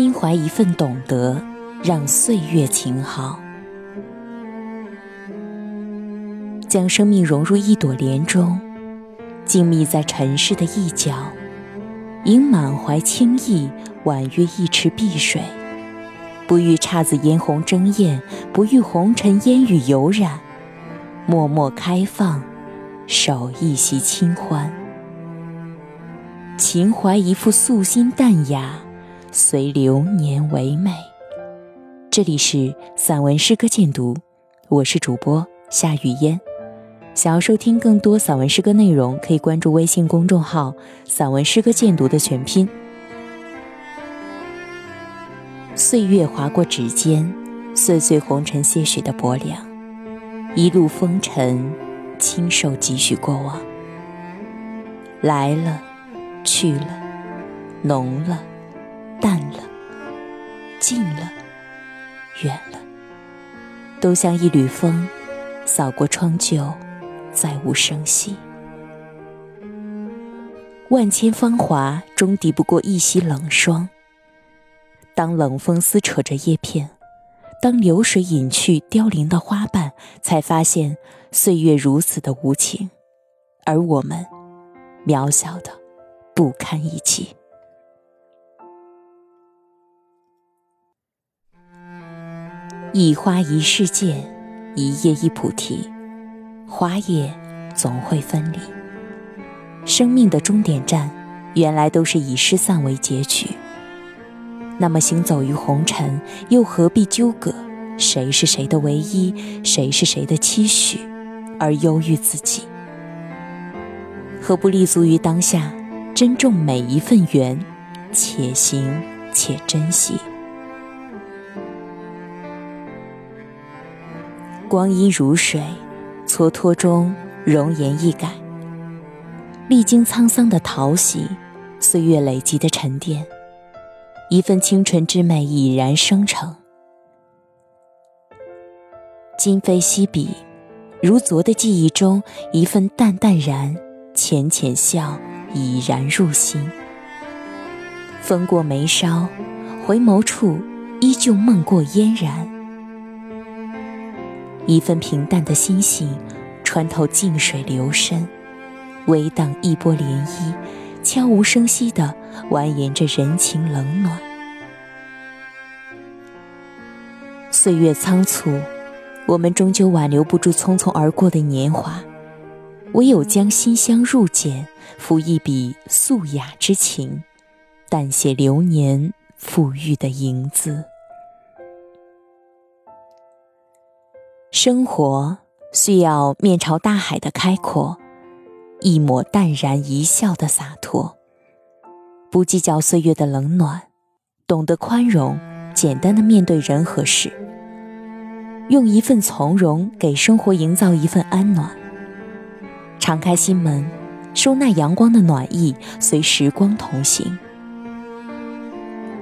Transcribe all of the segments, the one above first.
心怀一份懂得，让岁月静好。将生命融入一朵莲中，静谧在尘世的一角，迎满怀清意，婉约一池碧水。不遇姹紫嫣红争艳，不遇红尘烟雨游染，默默开放，守一席清欢。情怀一副素心淡雅，随流年唯美。这里是散文诗歌鉴读，我是主播夏雨嫣。想要收听更多散文诗歌内容，可以关注微信公众号“散文诗歌鉴读”的全拼。岁月划过指尖，岁岁红尘些许的薄凉，一路风尘，轻受几许过往。来了，去了，浓了，淡了，近了，远了，都像一缕风，扫过窗旧。再无声息，万千芳华终抵不过一袭冷霜。当冷风撕扯着叶片，当流水隐去凋零的花瓣，才发现岁月如此的无情，而我们渺小的不堪一击。一花一世界，一叶一菩提。花叶总会分离，生命的终点站原来都是以失散为结局。那么行走于红尘，又何必纠葛谁是谁的唯一，谁是谁的期许，而忧郁自己？何不立足于当下，珍重每一份缘，且行且珍惜。光阴如水。蹉跎中，容颜易改。历经沧桑的淘洗，岁月累积的沉淀，一份清纯之美已然生成。今非昔比，如昨的记忆中，一份淡淡然，浅浅笑已然入心。风过眉梢，回眸处，依旧梦过嫣然。一份平淡的心性，穿透静水流深，微荡一波涟漪，悄无声息地蜿蜒着人情冷暖。岁月仓促，我们终究挽留不住匆匆而过的年华，唯有将馨香入简，赋一笔素雅之情，淡写流年馥郁的影子。生活需要面朝大海的开阔，一抹淡然一笑的洒脱，不计较岁月的冷暖，懂得宽容，简单的面对人和事，用一份从容给生活营造一份安暖。敞开心门，收纳阳光的暖意，随时光同行，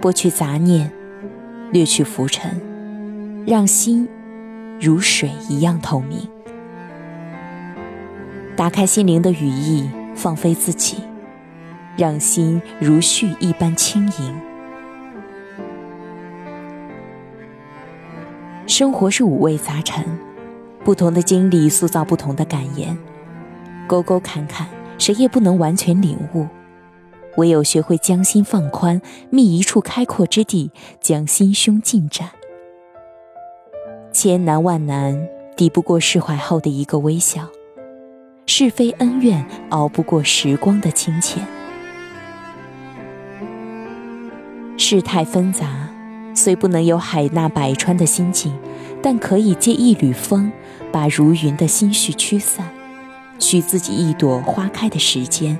剥去杂念，掠去浮尘，让心。如水一样透明，打开心灵的羽翼，放飞自己，让心如絮一般轻盈。生活是五味杂陈，不同的经历塑造不同的感言，沟沟坎坎，谁也不能完全领悟，唯有学会将心放宽，觅一处开阔之地，将心胸尽展。千难万难，抵不过释怀后的一个微笑；是非恩怨，熬不过时光的清浅。世态纷杂，虽不能有海纳百川的心境，但可以借一缕风，把如云的心绪驱散；许自己一朵花开的时间，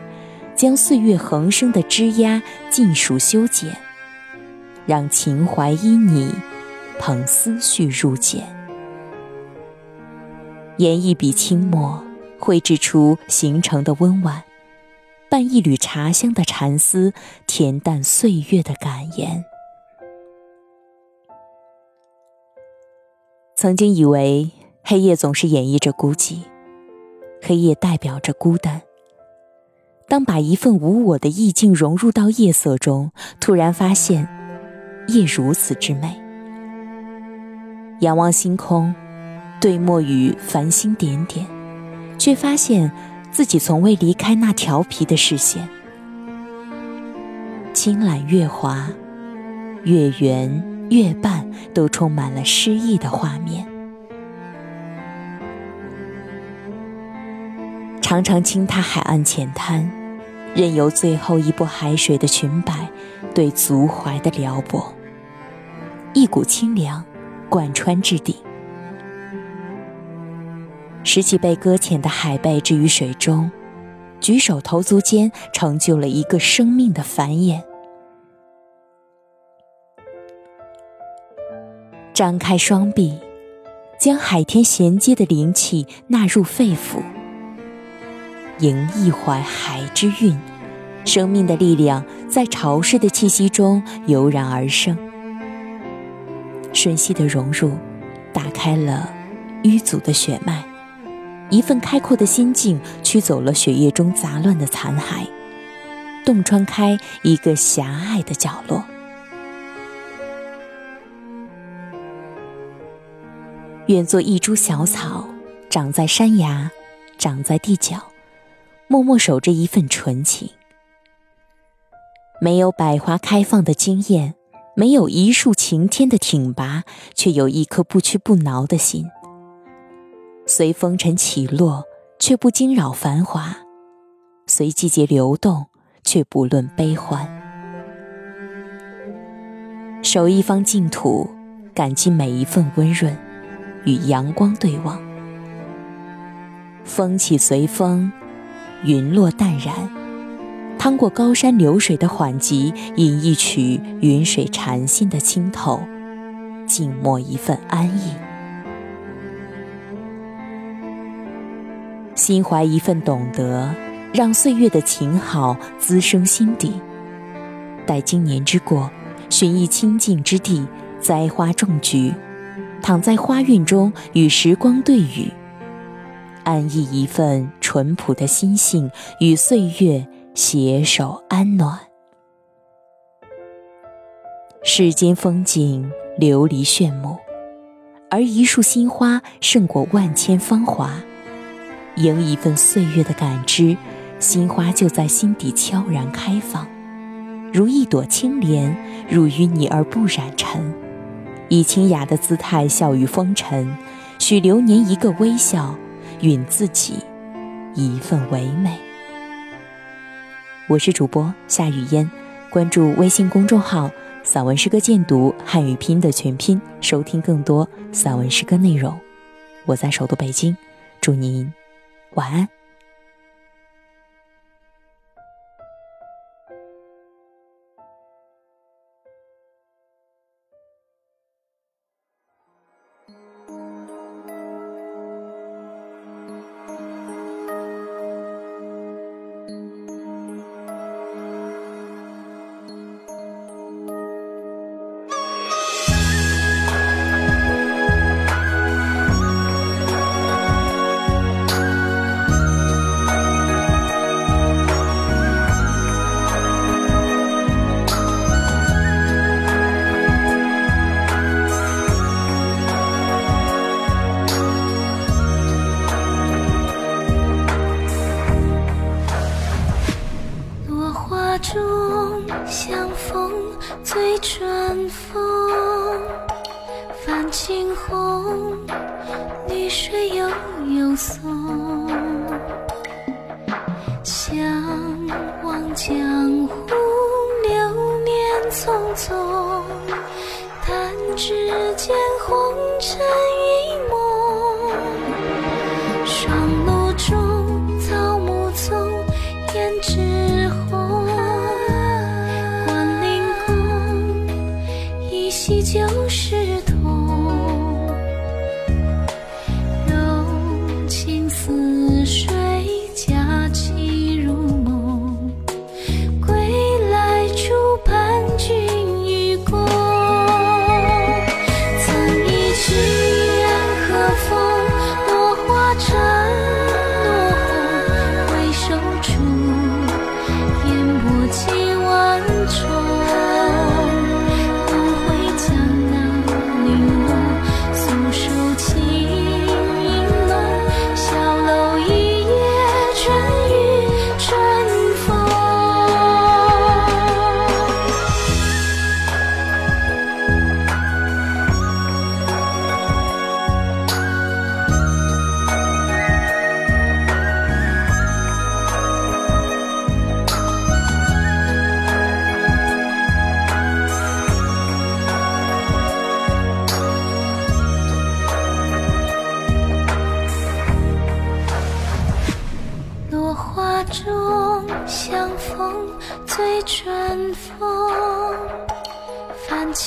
将岁月横生的枝桠尽数修剪，让情怀依你。捧思绪入简，研一笔清墨，绘制出形成的温婉，伴一缕茶香的禅思，恬淡岁月的感言。曾经以为黑夜总是演绎着孤寂，黑夜代表着孤单。当把一份无我的意境融入到夜色中，突然发现。夜如此之美。仰望星空，对墨于繁星点点，却发现自己从未离开那调皮的视线。青揽月华，月圆月半都充满了诗意的画面。常常轻踏海岸浅滩，任由最后一波海水的裙摆对足踝的撩拨，一股清凉贯穿至底。拾起被搁浅的海贝置于水中。举手投足间，成就了一个生命的繁衍。张开双臂，将海天衔接的灵气纳入肺腑，迎一怀海之韵，生命的力量在潮湿的气息中油然而生，瞬息的融入，打开了淤阻的血脉。一份开阔的心境，驱走了血液中杂乱的残骸，洞穿开一个狭隘的角落。愿做一株小草，长在山崖，长在地角，默默守着一份纯情。没有百花开放的惊艳，没有一树擎天的挺拔，却有一颗不屈不挠的心。随风尘起落，却不惊扰繁华；随季节流动，却不论悲欢。守一方净土，感激每一份温润，与阳光对望。风起随风，云落淡然。趟过高山流水的缓急，饮一曲云水禅心的清透，静默一份安逸。心怀一份懂得，让岁月的情好滋生心底。待今年之过，寻一清净之地，栽花种菊，躺在花韵中与时光对语，安逸一份淳朴的心性，与岁月携手安暖。世间风景流离炫目，而一束新花胜过万千芳华。迎一份岁月的感知，心花就在心底悄然开放，如一朵青莲，入淤泥而不染尘，以清雅的姿态笑语风尘，许流年一个微笑，允自己一份唯美。我是主播夏雨嫣，关注微信公众号“散文诗歌鉴读汉语拼音的全拼”，收听更多散文诗歌内容。我在首都北京，祝您。晚安。红，绿水悠悠送。相望江湖，流年匆匆，弹指间红尘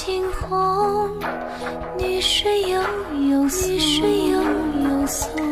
惊鸿绿水悠悠，似水悠悠。